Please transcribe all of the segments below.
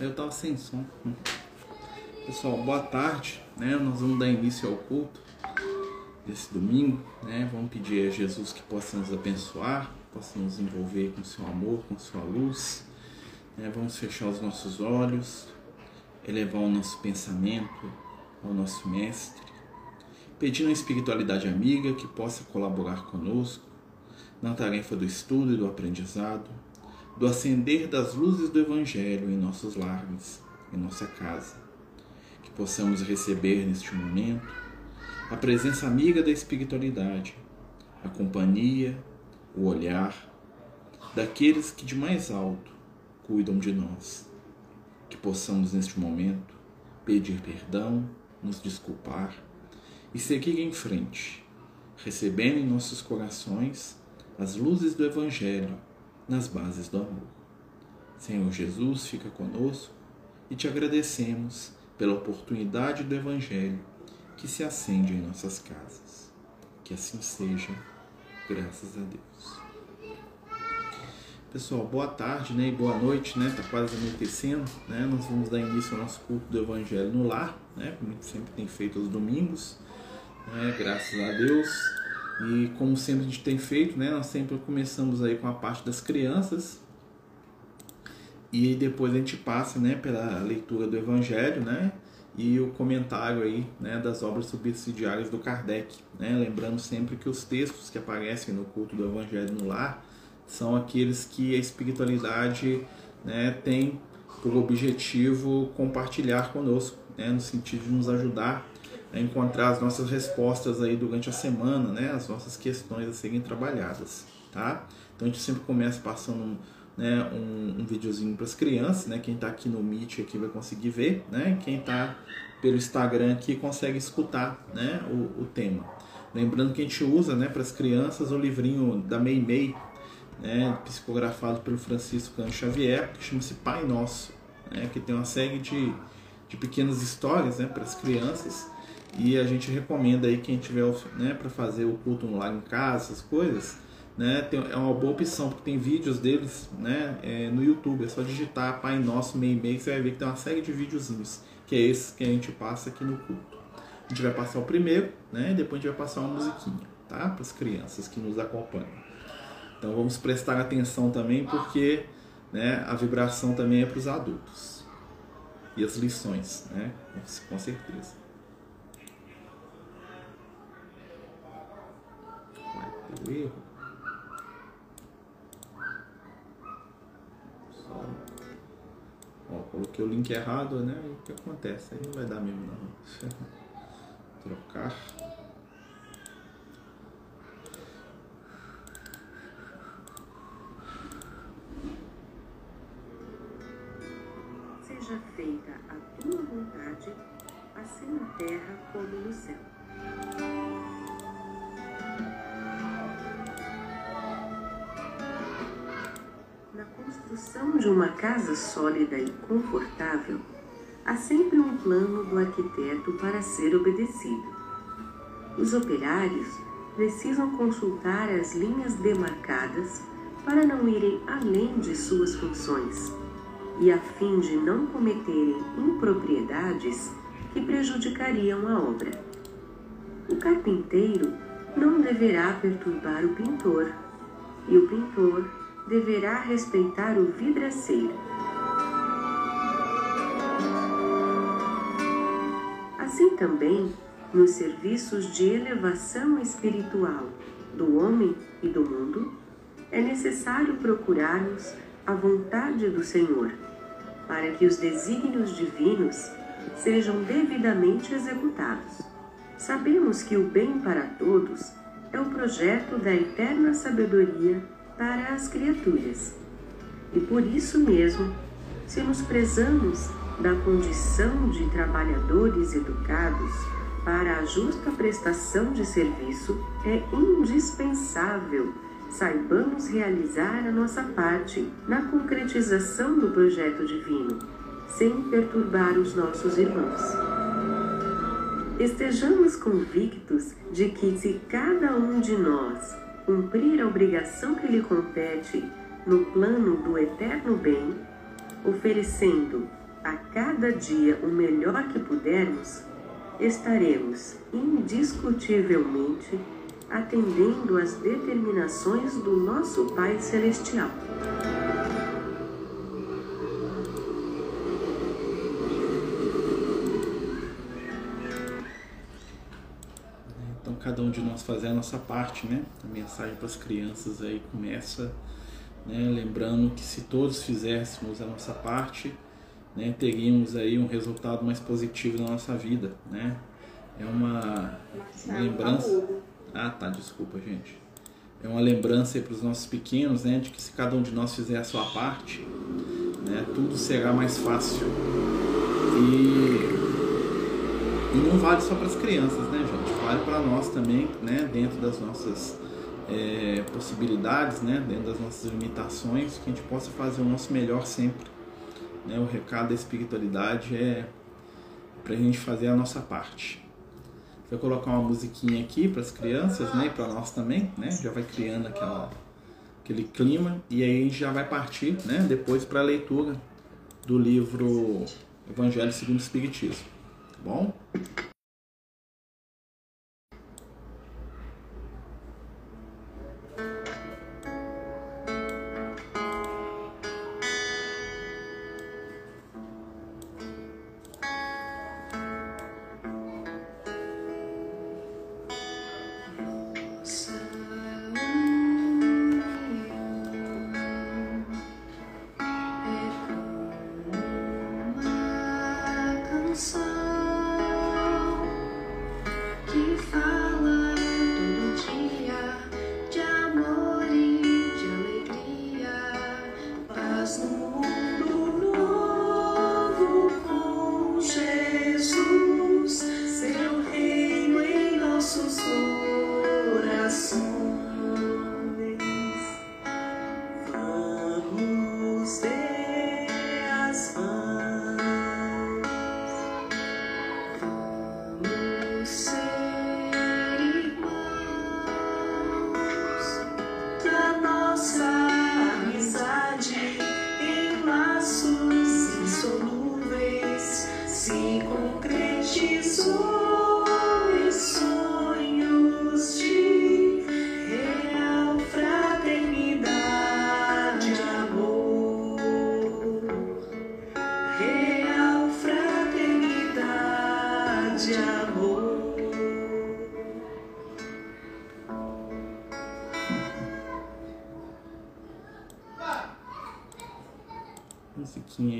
Eu tava sem som. Pessoal, boa tarde. Né? Nós vamos dar início ao culto desse domingo. Né? Vamos pedir a Jesus que possa nos abençoar, possa nos envolver com seu amor, com sua luz. Né? Vamos fechar os nossos olhos, elevar o nosso pensamento ao nosso Mestre, pedindo a espiritualidade amiga que possa colaborar conosco na tarefa do estudo e do aprendizado do acender das luzes do Evangelho em nossos lares, em nossa casa. Que possamos receber neste momento a presença amiga da espiritualidade, a companhia, o olhar daqueles que de mais alto cuidam de nós. Que possamos neste momento pedir perdão, nos desculpar e seguir em frente, recebendo em nossos corações as luzes do Evangelho nas bases do amor. Senhor Jesus, fica conosco e te agradecemos pela oportunidade do Evangelho que se acende em nossas casas. Que assim seja, graças a Deus. Pessoal, boa tarde né, e boa noite, né? Tá quase anoitecendo, né? Nós vamos dar início ao nosso culto do Evangelho no lar, né? Como sempre tem feito aos domingos, né? Graças a Deus. E como sempre a gente tem feito, né, nós sempre começamos aí com a parte das crianças. E depois a gente passa, né, pela leitura do Evangelho, né, e o comentário aí, né, das obras subsidiárias do Kardec, né, lembrando sempre que os textos que aparecem no culto do Evangelho no lar são aqueles que a espiritualidade, né, tem por objetivo compartilhar conosco, né, no sentido de nos ajudar a encontrar as nossas respostas aí durante a semana, né? As nossas questões a serem trabalhadas, tá? Então a gente sempre começa passando né, um, um videozinho para as crianças, né? Quem está aqui no Meet aqui vai conseguir ver, né? Quem está pelo Instagram aqui consegue escutar, né? O, o tema. Lembrando que a gente usa, né, para as crianças o livrinho da Mei Mei, né, psicografado pelo Francisco Cano Xavier, que chama-se Pai Nosso, né, que tem uma série de, de pequenas histórias, né, para as crianças e a gente recomenda aí quem tiver né, para fazer o culto online em casa, essas coisas, né, tem, é uma boa opção, porque tem vídeos deles né, é, no YouTube. É só digitar Pai Nosso Meio Meio, você vai ver que tem uma série de videozinhos, que é esse que a gente passa aqui no culto. A gente vai passar o primeiro, né, e depois a gente vai passar uma musiquinha, tá? Para as crianças que nos acompanham. Então vamos prestar atenção também, porque né, a vibração também é para os adultos. E as lições, né? Com certeza. Erro. Ó, coloquei o link errado, né? E o que acontece? Aí não vai dar mesmo não. Trocar. Seja feita a tua vontade, assim na terra como no céu. Construção de uma casa sólida e confortável, há sempre um plano do arquiteto para ser obedecido. Os operários precisam consultar as linhas demarcadas para não irem além de suas funções e a fim de não cometerem impropriedades que prejudicariam a obra. O carpinteiro não deverá perturbar o pintor, e o pintor deverá respeitar o vidraceiro. Assim também, nos serviços de elevação espiritual do homem e do mundo, é necessário procurarmos a vontade do Senhor, para que os desígnios divinos sejam devidamente executados. Sabemos que o bem para todos é o projeto da eterna sabedoria para as criaturas. E por isso mesmo, se nos prezamos da condição de trabalhadores educados para a justa prestação de serviço, é indispensável saibamos realizar a nossa parte na concretização do projeto divino, sem perturbar os nossos irmãos. Estejamos convictos de que se cada um de nós cumprir a obrigação que lhe compete no plano do eterno bem, oferecendo a cada dia o melhor que pudermos, estaremos indiscutivelmente atendendo às determinações do nosso Pai Celestial. Cada um de nós fazer a nossa parte, né? A mensagem para as crianças aí começa, né? lembrando que se todos fizéssemos a nossa parte, né? teríamos aí um resultado mais positivo na nossa vida, né? É uma lembrança. Ah, tá, desculpa, gente. É uma lembrança para os nossos pequenos, né, de que se cada um de nós fizer a sua parte, né, tudo será mais fácil. E, e não vale só para as crianças, né, gente? Vale para nós também, né, dentro das nossas é, possibilidades, né, dentro das nossas limitações, que a gente possa fazer o nosso melhor sempre. Né? O recado da espiritualidade é para a gente fazer a nossa parte. Vou colocar uma musiquinha aqui para as crianças, né, e para nós também, né? Já vai criando aquela aquele clima e aí a gente já vai partir, né, depois para a leitura do livro Evangelho segundo o Espiritismo. Bom?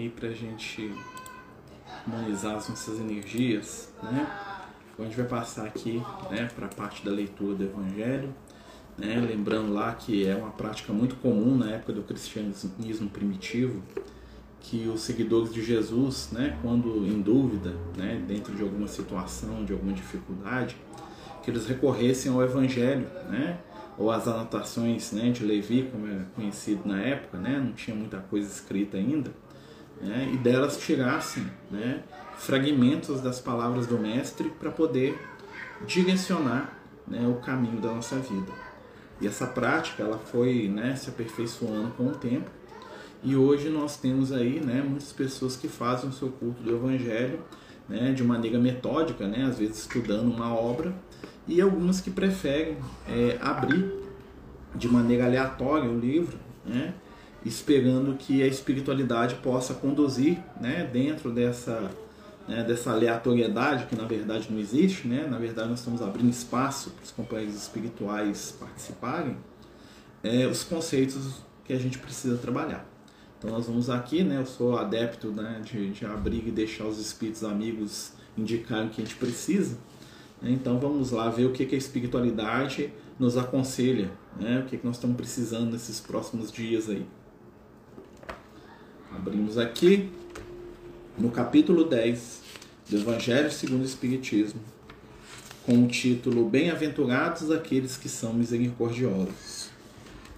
Aí pra gente harmonizar as nossas energias, né? Então a gente vai passar aqui, né, para a parte da leitura do Evangelho, né? Lembrando lá que é uma prática muito comum na época do cristianismo primitivo, que os seguidores de Jesus, né, quando em dúvida, né, dentro de alguma situação, de alguma dificuldade, que eles recorressem ao Evangelho, né, ou as anotações né, de Levi, como é conhecido na época, né, não tinha muita coisa escrita ainda, né, e delas tirassem né, fragmentos das palavras do Mestre para poder direcionar né, o caminho da nossa vida. E essa prática ela foi né, se aperfeiçoando com o tempo, e hoje nós temos aí né, muitas pessoas que fazem o seu culto do Evangelho né, de maneira metódica, né, às vezes estudando uma obra, e algumas que preferem é, abrir de maneira aleatória o livro, né, esperando que a espiritualidade possa conduzir né, dentro dessa, né, dessa aleatoriedade que na verdade não existe, né? na verdade nós estamos abrindo espaço para os companheiros espirituais participarem, é, os conceitos que a gente precisa trabalhar. Então nós vamos aqui, né, eu sou adepto né, de, de abrir e deixar os espíritos amigos indicarem o que a gente precisa, né? então vamos lá ver o que, que a espiritualidade nos aconselha, né? o que, que nós estamos precisando nesses próximos dias aí. Abrimos aqui no capítulo 10 do Evangelho segundo o Espiritismo, com o título Bem-aventurados aqueles que são misericordiosos.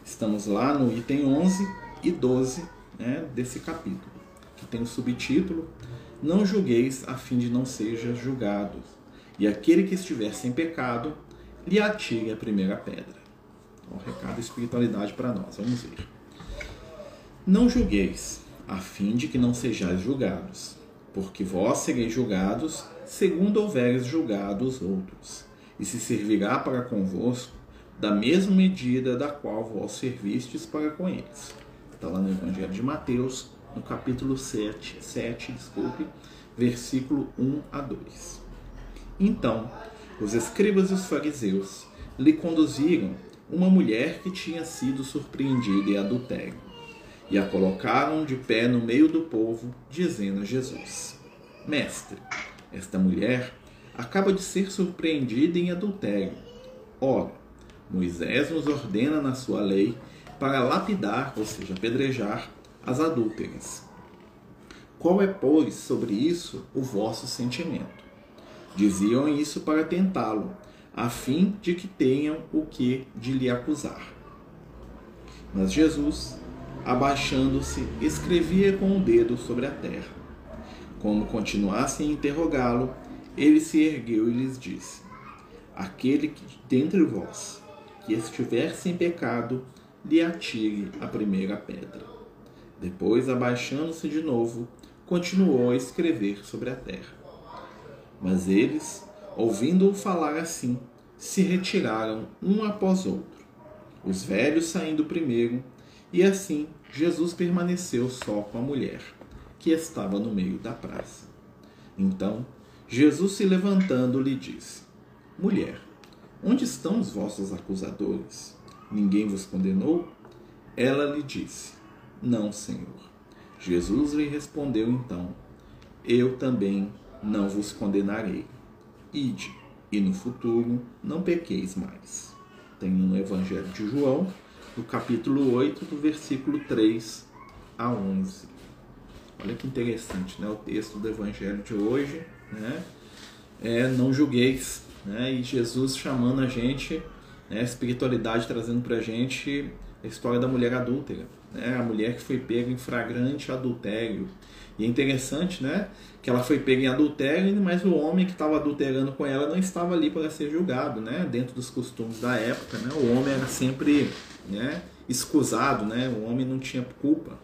Estamos lá no item 11 e 12 né, desse capítulo, que tem o subtítulo Não julgueis a fim de não seja julgado, e aquele que estiver sem pecado, lhe atire a primeira pedra. Então, recado de espiritualidade para nós, vamos ver. Não julgueis a fim de que não sejais julgados, porque vós sereis julgados segundo houveres julgado os outros, e se servirá para convosco da mesma medida da qual vós servistes para com eles. Está lá no Evangelho de Mateus, no capítulo 7, 7 desculpe, versículo 1 a 2. Então, os escribas e os fariseus lhe conduziram uma mulher que tinha sido surpreendida em adultério e a colocaram de pé no meio do povo, dizendo a Jesus: Mestre, esta mulher acaba de ser surpreendida em adultério. Ora, Moisés nos ordena na sua lei para lapidar, ou seja, apedrejar, as adúlteras. Qual é, pois, sobre isso o vosso sentimento? Diziam isso para tentá-lo, a fim de que tenham o que de lhe acusar. Mas Jesus, abaixando-se, escrevia com o dedo sobre a terra. Como continuassem a interrogá-lo, ele se ergueu e lhes disse: Aquele que dentre vós que estiver sem pecado, lhe atire a primeira pedra. Depois, abaixando-se de novo, continuou a escrever sobre a terra. Mas eles, ouvindo-o falar assim, se retiraram um após outro, os velhos saindo primeiro, e assim Jesus permaneceu só com a mulher, que estava no meio da praça. Então, Jesus se levantando lhe disse: Mulher, Onde estão os vossos acusadores? Ninguém vos condenou? Ela lhe disse: Não, Senhor. Jesus lhe respondeu então: Eu também não vos condenarei. Ide, e no futuro não pequeis mais. Tem no Evangelho de João, no capítulo 8, do versículo 3 a 11. Olha que interessante, né? O texto do Evangelho de hoje, né? É, não julgueis né? E Jesus chamando a gente, né? a espiritualidade trazendo para a gente a história da mulher adúltera, né? A mulher que foi pega em flagrante adultério. E é interessante, né? Que ela foi pega em adultério, mas o homem que estava adulterando com ela não estava ali para ser julgado, né? Dentro dos costumes da época, né? O homem era sempre, né? Escusado, né? O homem não tinha culpa.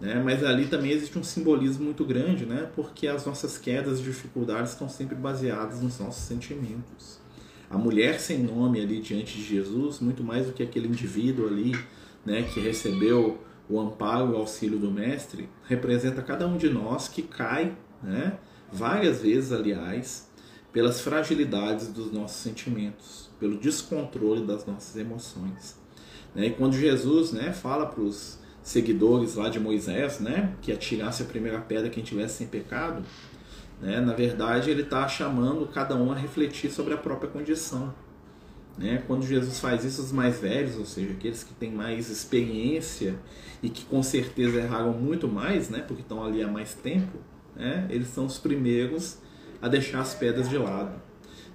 Né? Mas ali também existe um simbolismo muito grande, né? porque as nossas quedas e dificuldades estão sempre baseadas nos nossos sentimentos. A mulher sem nome ali diante de Jesus, muito mais do que aquele indivíduo ali né, que recebeu o amparo e o auxílio do Mestre, representa cada um de nós que cai, né, várias vezes, aliás, pelas fragilidades dos nossos sentimentos, pelo descontrole das nossas emoções. Né? E quando Jesus né, fala para os seguidores lá de Moisés, né, que atirasse a primeira pedra quem tivesse sem pecado, né, na verdade ele está chamando cada um a refletir sobre a própria condição. Né? Quando Jesus faz isso, os mais velhos, ou seja, aqueles que têm mais experiência e que com certeza erraram muito mais, né, porque estão ali há mais tempo, né, eles são os primeiros a deixar as pedras de lado.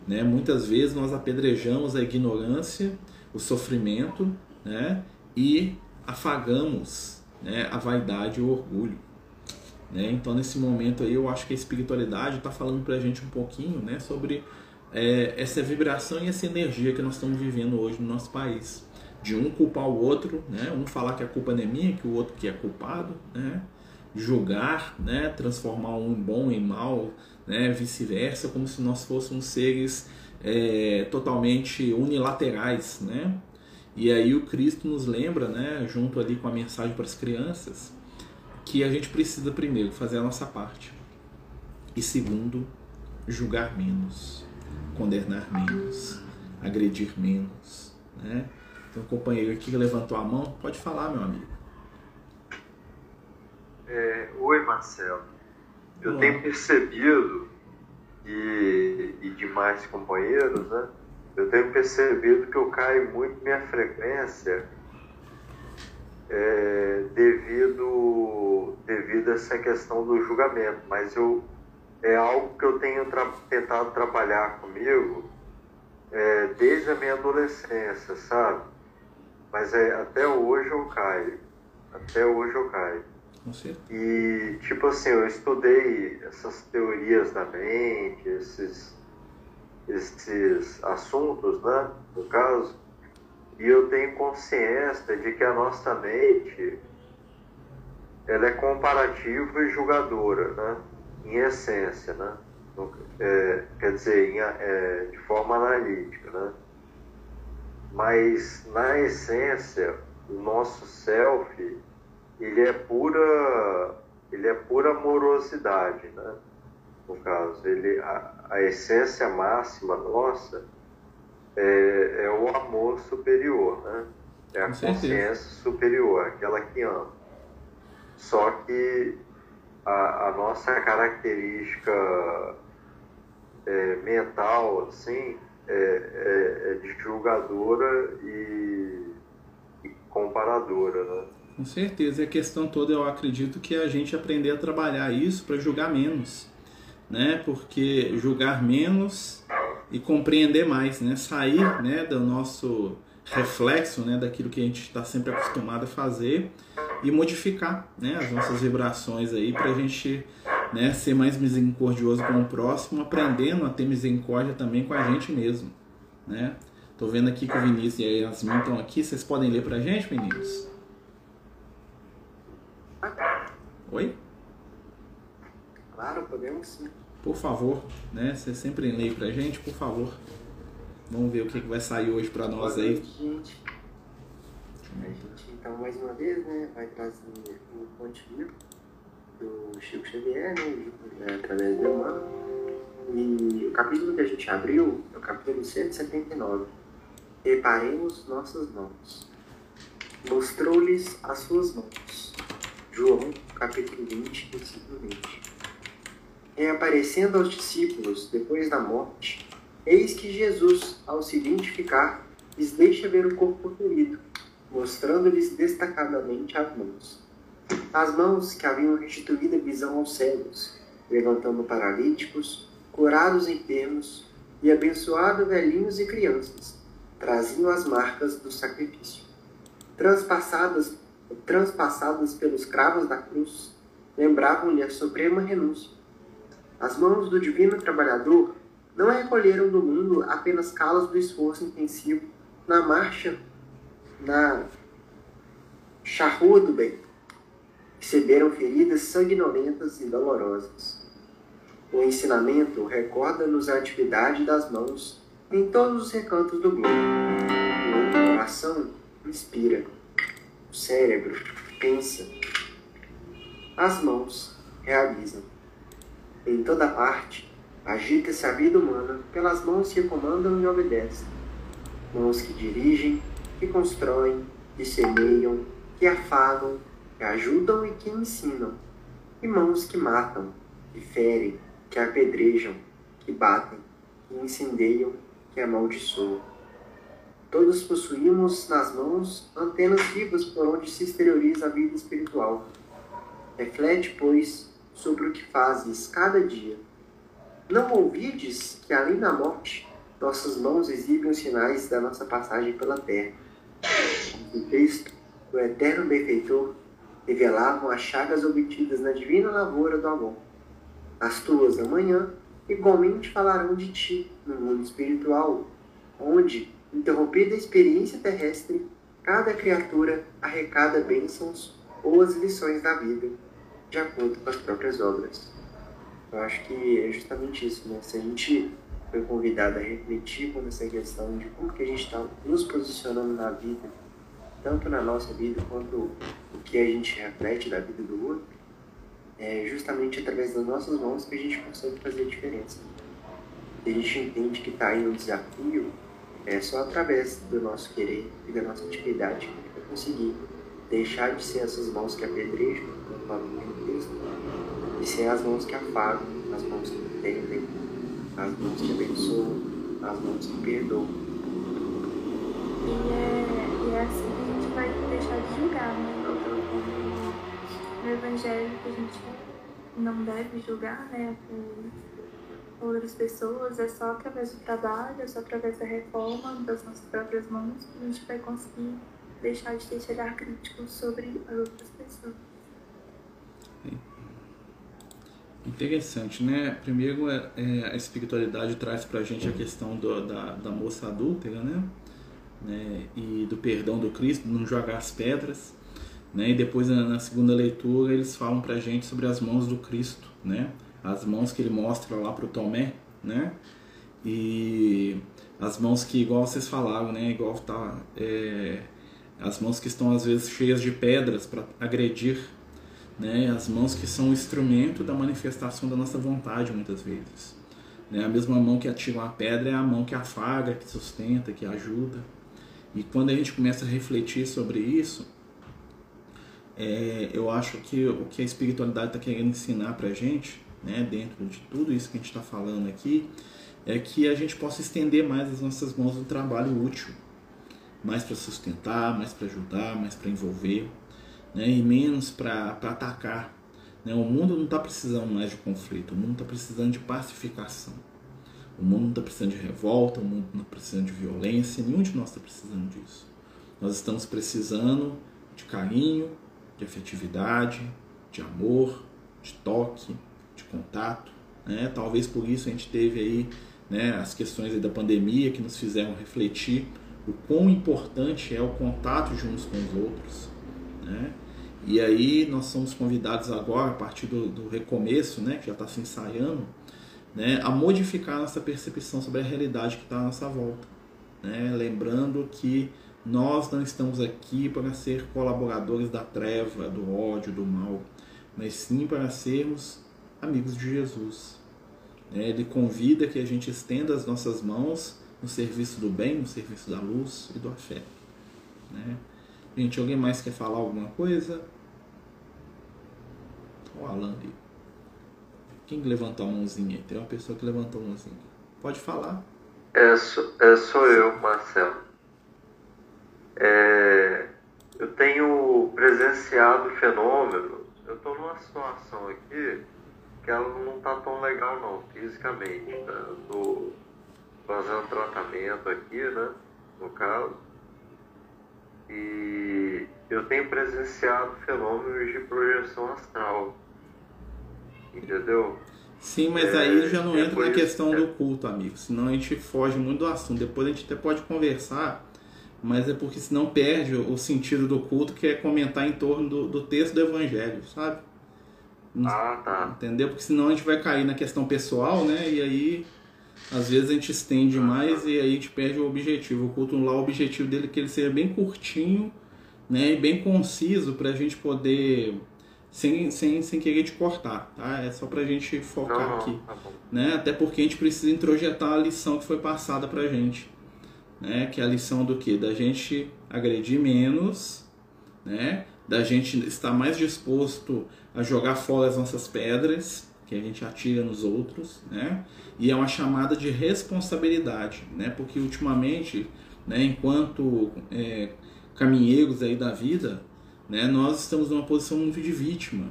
Né? Muitas vezes nós apedrejamos a ignorância, o sofrimento né? e afagamos né, a vaidade e o orgulho. Né? Então, nesse momento aí, eu acho que a espiritualidade está falando para a gente um pouquinho né, sobre é, essa vibração e essa energia que nós estamos vivendo hoje no nosso país. De um culpar o outro, né? um falar que a culpa não é minha, que o outro que é culpado, né? julgar, né? transformar um bom em mal, né? vice-versa, como se nós fôssemos seres é, totalmente unilaterais, né? E aí o Cristo nos lembra, né, junto ali com a mensagem para as crianças, que a gente precisa primeiro fazer a nossa parte. E segundo, julgar menos, condenar menos, agredir menos, né? Tem um companheiro aqui que levantou a mão, pode falar, meu amigo. É, oi, Marcelo. Eu Olá. tenho percebido e, e demais companheiros, né? Eu tenho percebido que eu caio muito minha frequência é, devido, devido a essa questão do julgamento, mas eu, é algo que eu tenho tra tentado trabalhar comigo é, desde a minha adolescência, sabe? Mas é, até hoje eu caio, até hoje eu caio. E, tipo assim, eu estudei essas teorias da mente, esses esses assuntos, né, no caso, e eu tenho consciência de que a nossa mente ela é comparativa e julgadora, né? Em essência, né? É, quer dizer, em, é, de forma analítica, né? Mas na essência, o nosso self, ele é pura, ele é pura amorosidade, né? No caso, ele, a, a essência máxima nossa é, é o amor superior, né? É a consciência superior, aquela que ama. Só que a, a nossa característica é, mental, assim, é, é, é de julgadora e, e comparadora, né? Com certeza. E a questão toda, eu acredito que é a gente aprender a trabalhar isso para julgar menos, né? Porque julgar menos e compreender mais, né? Sair, né, do nosso reflexo, né, daquilo que a gente está sempre acostumado a fazer e modificar, né, as nossas vibrações aí para a gente, né, ser mais misericordioso com o próximo, aprendendo a ter misericórdia também com a gente mesmo, né? Tô vendo aqui que o Vinícius e a Yasmin estão aqui, vocês podem ler pra gente, meninos? Oi? Claro, podemos sim. Por favor, né? Você sempre lê pra gente, por favor. Vamos ver o que, que vai sair hoje para nós aí. Gente. A gente, então, mais uma vez, né, vai trazer um ponte do Chico Xavier, né, através do Emmanuel. E o capítulo que a gente abriu é o capítulo 179. Reparemos nossas mãos. Mostrou-lhes as suas mãos. João, capítulo 20, versículo 20. Reaparecendo aos discípulos depois da morte, Eis que Jesus, ao se identificar, lhes deixa ver o corpo ferido, mostrando-lhes destacadamente as mãos. As mãos que haviam restituído a visão aos cegos, levantando paralíticos, curados enfermos e abençoado velhinhos e crianças, traziam as marcas do sacrifício. Transpassadas, transpassadas pelos cravos da cruz, lembravam-lhe a suprema renúncia. As mãos do divino trabalhador não recolheram do mundo apenas calas do esforço intensivo na marcha, na charrua do bem. Receberam feridas sanguinolentas e dolorosas. O ensinamento recorda-nos a atividade das mãos em todos os recantos do globo. O coração inspira, o cérebro pensa, as mãos realizam. Em toda parte, Agita-se a vida humana pelas mãos que comandam e obedecem. Mãos que dirigem, que constroem, que semeiam, que afagam, que ajudam e que ensinam. E mãos que matam, que ferem, que apedrejam, que batem, que incendeiam, que amaldiçoam. Todos possuímos nas mãos antenas vivas por onde se exterioriza a vida espiritual. Reflete, pois, sobre o que fazes cada dia não ouvides que além da morte, nossas mãos exibem os sinais da nossa passagem pela terra. O texto, o eterno benfeitor, revelavam as chagas obtidas na divina lavoura do amor. As tuas amanhã igualmente falarão de ti no mundo espiritual, onde, interrompida a experiência terrestre, cada criatura arrecada bênçãos ou as lições da vida, de acordo com as próprias obras. Eu acho que é justamente isso, né? Se a gente foi convidado a refletir com essa questão de como que a gente está nos posicionando na vida, tanto na nossa vida quanto o que a gente reflete da vida do outro, é justamente através das nossas mãos que a gente consegue fazer a diferença. E a gente entende que está aí um desafio, é só através do nosso querer e da nossa atividade que a gente vai conseguir deixar de ser essas mãos que apedrejam, como falo no texto, e as mãos que afagam, as mãos que entendem, as mãos que abençoam, as mãos que perdoam. E é, e é assim que a gente vai deixar de julgar, né? No Evangelho que a gente não deve julgar, né? Por outras pessoas, é só através do trabalho, é só através da reforma das nossas próprias mãos que a gente vai conseguir deixar de ter olhar crítico sobre as outras pessoas. Interessante, né? Primeiro, é, é, a espiritualidade traz para a gente a questão do, da, da moça adúltera, né? né? E do perdão do Cristo, não jogar as pedras. né? E depois na segunda leitura eles falam para a gente sobre as mãos do Cristo, né? As mãos que ele mostra lá para o Tomé, né? E as mãos que igual vocês falaram, né? Igual tá é, as mãos que estão às vezes cheias de pedras para agredir, né? As mãos que são o instrumento da manifestação da nossa vontade muitas vezes. Né? A mesma mão que atira uma pedra é a mão que afaga, que sustenta, que ajuda. E quando a gente começa a refletir sobre isso, é, eu acho que o que a espiritualidade está querendo ensinar para a gente, né, dentro de tudo isso que a gente está falando aqui, é que a gente possa estender mais as nossas mãos no trabalho útil, mais para sustentar, mais para ajudar, mais para envolver, né, e menos para atacar. Né? O mundo não está precisando mais de conflito, o mundo está precisando de pacificação. O mundo não está precisando de revolta, o mundo não está precisando de violência, nenhum de nós está precisando disso. Nós estamos precisando de carinho, de afetividade, de amor, de toque, de contato. Né? Talvez por isso a gente teve aí né, as questões da pandemia que nos fizeram refletir o quão importante é o contato de uns com os outros. Né? E aí nós somos convidados agora, a partir do, do recomeço, né, que já está se ensaiando, né, a modificar nossa percepção sobre a realidade que está à nossa volta. Né? Lembrando que nós não estamos aqui para ser colaboradores da treva, do ódio, do mal, mas sim para sermos amigos de Jesus. Né? Ele convida que a gente estenda as nossas mãos no serviço do bem, no serviço da luz e do afeto. Né? Gente, alguém mais quer falar alguma coisa? O Alan ali. Quem levantou a mãozinha aí? Tem uma pessoa que levantou a mãozinha. Pode falar. É, sou, é, sou eu, Marcelo. É, eu tenho presenciado fenômenos. Eu estou numa situação aqui que ela não está tão legal não, fisicamente. Né? Estou fazendo tratamento aqui, né? No caso. E eu tenho presenciado fenômenos de projeção astral. Entendeu? Sim, mas é, aí já não entra na questão é... do culto, amigo. Senão a gente foge muito do assunto. Depois a gente até pode conversar mas é porque senão perde o sentido do culto, que é comentar em torno do, do texto do evangelho, sabe? Ah, tá. Entendeu? Porque senão a gente vai cair na questão pessoal, né? E aí, às vezes a gente estende mais e aí a gente perde o objetivo. O culto lá, o objetivo dele é que ele seja bem curtinho, né? E bem conciso para a gente poder sem, sem, sem querer te cortar, tá? É só pra gente focar não, não, aqui. Tá né? Até porque a gente precisa introjetar a lição que foi passada pra gente né? Que é a lição do que? Da gente agredir menos, né? Da gente estar mais disposto a jogar fora as nossas pedras que a gente atira nos outros, né? E é uma chamada de responsabilidade, né? Porque ultimamente, né? Enquanto é, caminheiros aí da vida, né? Nós estamos numa posição muito de vítima,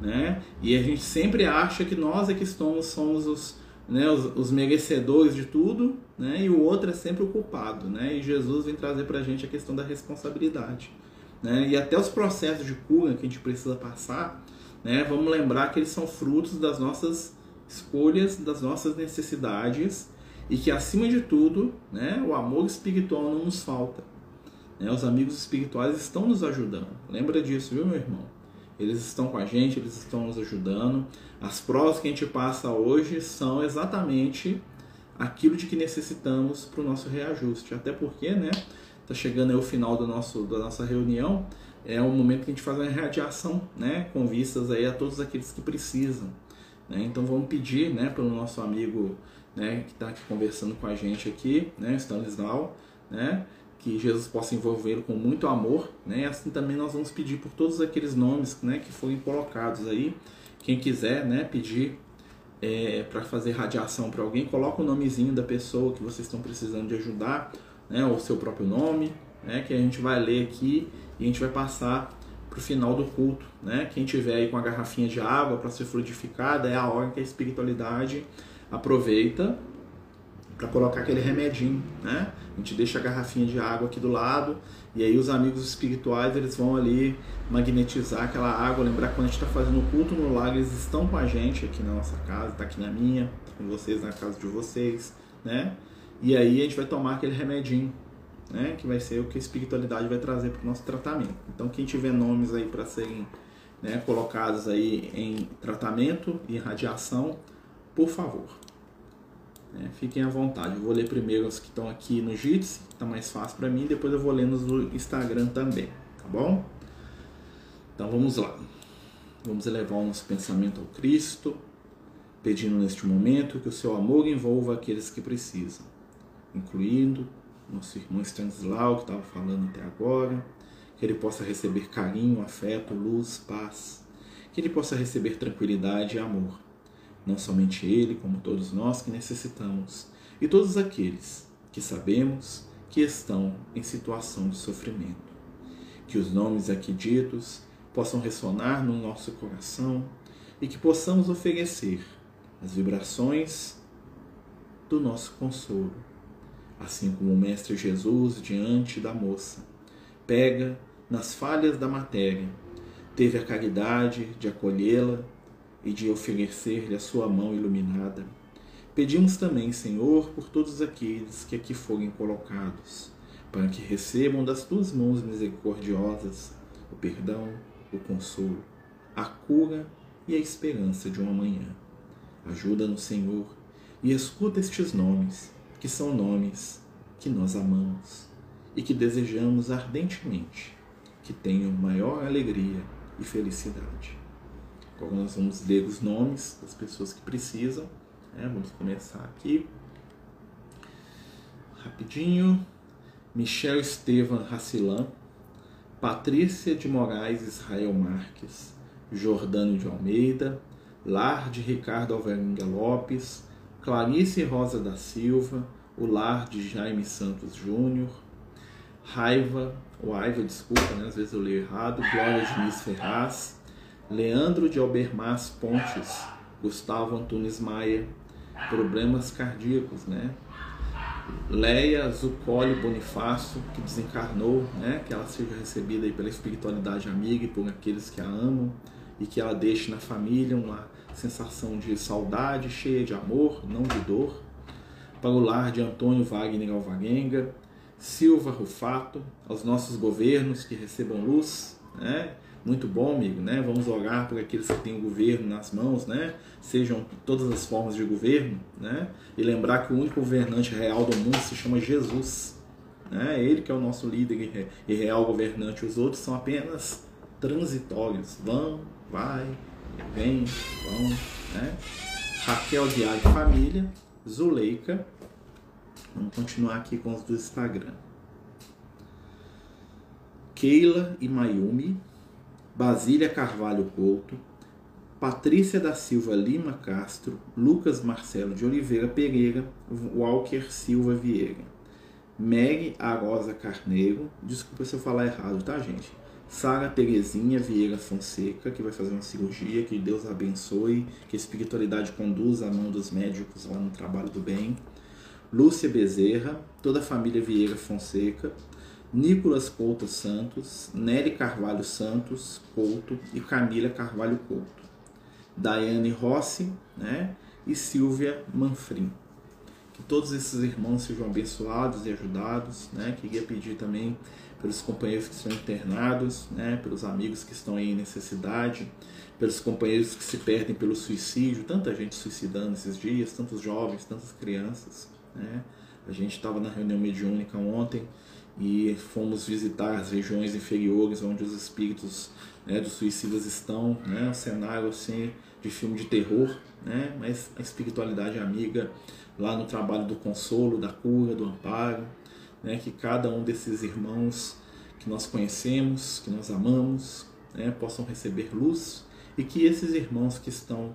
né? E a gente sempre acha que nós é que somos, somos os né, os, os, merecedores de tudo, né, e o outro é sempre o culpado, né, e Jesus vem trazer para a gente a questão da responsabilidade, né, e até os processos de cura que a gente precisa passar, né, vamos lembrar que eles são frutos das nossas escolhas, das nossas necessidades, e que acima de tudo, né, o amor espiritual não nos falta, né, os amigos espirituais estão nos ajudando, lembra disso, viu, meu irmão? Eles estão com a gente, eles estão nos ajudando. As provas que a gente passa hoje são exatamente aquilo de que necessitamos para o nosso reajuste. Até porque, né? Tá chegando aí o final do nosso, da nossa reunião. É um momento que a gente faz uma radiação, né? Com vistas aí a todos aqueles que precisam. Né? Então vamos pedir, né? Para o nosso amigo, né? Que está aqui conversando com a gente aqui, né? Stanislau, né? Que Jesus possa envolvê-lo com muito amor, né? Assim também nós vamos pedir por todos aqueles nomes, né, que foram colocados aí. Quem quiser, né, pedir é, para fazer radiação para alguém, coloca o nomezinho da pessoa que vocês estão precisando de ajudar, né, ou seu próprio nome, né, que a gente vai ler aqui e a gente vai passar para o final do culto, né? Quem tiver aí com a garrafinha de água para ser fluidificada é a hora que a espiritualidade aproveita para colocar aquele remedinho, né? A gente deixa a garrafinha de água aqui do lado e aí os amigos espirituais eles vão ali magnetizar aquela água. Lembrar quando a gente está fazendo o culto no lago, eles estão com a gente aqui na nossa casa, está aqui na minha, com vocês na casa de vocês, né? E aí a gente vai tomar aquele remedinho, né, que vai ser o que a espiritualidade vai trazer para o nosso tratamento. Então, quem tiver nomes aí para serem né, colocados aí em tratamento e radiação, por favor, né, fiquem à vontade. Eu vou ler primeiro os que estão aqui no Jitsi, que está mais fácil para mim, depois eu vou ler no Instagram também, tá bom? Então vamos lá. Vamos elevar o nosso pensamento ao Cristo, pedindo neste momento que o seu amor envolva aqueles que precisam, incluindo nosso irmão Stanislau, que estava falando até agora, que ele possa receber carinho, afeto, luz, paz, que ele possa receber tranquilidade e amor. Não somente ele, como todos nós que necessitamos, e todos aqueles que sabemos que estão em situação de sofrimento. Que os nomes aqui ditos possam ressonar no nosso coração e que possamos oferecer as vibrações do nosso consolo assim como o Mestre Jesus diante da moça. Pega nas falhas da matéria, teve a caridade de acolhê-la e de oferecer-lhe a sua mão iluminada. Pedimos também, Senhor, por todos aqueles que aqui forem colocados, para que recebam das tuas mãos misericordiosas o perdão, o consolo, a cura e a esperança de uma manhã. Ajuda-nos, Senhor, e escuta estes nomes que são nomes que nós amamos e que desejamos ardentemente que tenham maior alegria e felicidade. Agora nós vamos ler os nomes das pessoas que precisam. Né? Vamos começar aqui. Rapidinho. Michel Estevan Racilan, Patrícia de Moraes Israel Marques, Jordânio de Almeida, Lar de Ricardo Alvarenga Lopes, Clarice Rosa da Silva, o Lar de Jaime Santos Júnior, Raiva, ou Aiva, desculpa, né? às vezes eu leio errado, Glória Diniz Ferraz, Leandro de Albermas Pontes, Gustavo Antunes Maia, problemas cardíacos, né? Leia Zucoli Bonifácio, que desencarnou, né? que ela seja recebida aí pela espiritualidade amiga e por aqueles que a amam, e que ela deixe na família uma sensação de saudade, cheia de amor, não de dor para o lar de Antônio Wagner Alvarenga, Silva Rufato, aos nossos governos que recebam luz, né? Muito bom, amigo, né? Vamos orar por aqueles que têm o governo nas mãos, né? Sejam todas as formas de governo, né? E lembrar que o único governante real do mundo se chama Jesus, né? Ele que é o nosso líder e real governante, os outros são apenas transitórios. Vão, vai, vem, vão, né? Raquel Diário Família, Zuleika. Vamos continuar aqui com os do Instagram. Keila e Mayumi, Basília Carvalho Couto, Patrícia da Silva Lima Castro, Lucas Marcelo de Oliveira Pereira, Walker Silva Vieira, Meg Arosa Carneiro, desculpa se eu falar errado, tá gente? Sara Terezinha Vieira Fonseca, que vai fazer uma cirurgia, que Deus abençoe, que a espiritualidade conduza a mão dos médicos lá no trabalho do bem. Lúcia Bezerra, toda a família Vieira Fonseca, Nicolas Couto Santos, Nery Carvalho Santos Couto e Camila Carvalho Couto. Daiane Rossi né, e Silvia Manfrim. Que todos esses irmãos sejam abençoados e ajudados. Né? Queria pedir também pelos companheiros que estão internados, né, pelos amigos que estão em necessidade, pelos companheiros que se perdem pelo suicídio, tanta gente suicidando esses dias, tantos jovens, tantas crianças. Né? A gente estava na reunião mediúnica ontem e fomos visitar as regiões inferiores onde os espíritos né, dos suicidas estão, né? um cenário assim de filme de terror, né? mas a espiritualidade amiga lá no trabalho do consolo, da cura, do amparo né, que cada um desses irmãos que nós conhecemos, que nós amamos, né, possam receber luz e que esses irmãos que estão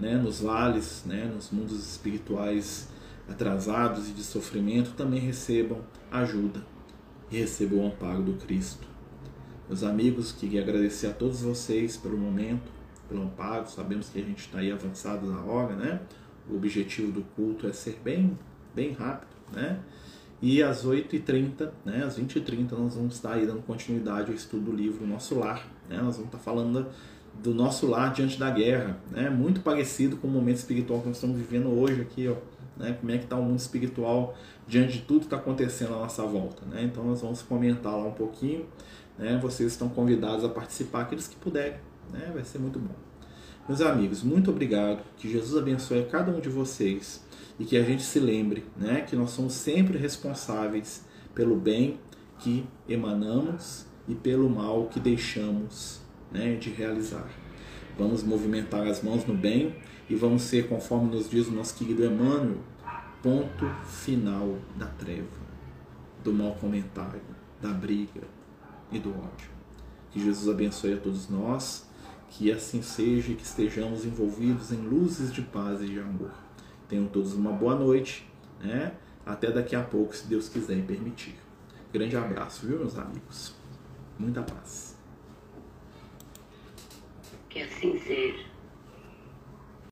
né, nos vales, né, nos mundos espirituais atrasados e de sofrimento também recebam ajuda e recebam o amparo do Cristo. Meus amigos, queria agradecer a todos vocês pelo momento, pelo amparo. Sabemos que a gente está aí avançado na hora, né? O objetivo do culto é ser bem, bem rápido, né? E às 8h30, né, às 20h30, nós vamos estar aí dando continuidade ao estudo do livro Nosso Lar. Né? Nós vamos estar falando do nosso lar diante da guerra, né? muito parecido com o momento espiritual que nós estamos vivendo hoje aqui, ó, né? Como é que está o mundo espiritual diante de tudo que está acontecendo à nossa volta, né? Então nós vamos comentar lá um pouquinho, né? Vocês estão convidados a participar, aqueles que puderem, né? Vai ser muito bom. Meus amigos, muito obrigado. Que Jesus abençoe cada um de vocês e que a gente se lembre, né? Que nós somos sempre responsáveis pelo bem que emanamos e pelo mal que deixamos, né? De realizar. Vamos movimentar as mãos no bem e vamos ser, conforme nos diz o nosso querido Emmanuel, ponto final da treva, do mau comentário, da briga e do ódio. Que Jesus abençoe a todos nós, que assim seja e que estejamos envolvidos em luzes de paz e de amor. Tenham todos uma boa noite, né? Até daqui a pouco, se Deus quiser e permitir. Grande abraço, viu, meus amigos? Muita paz. Que assim seja.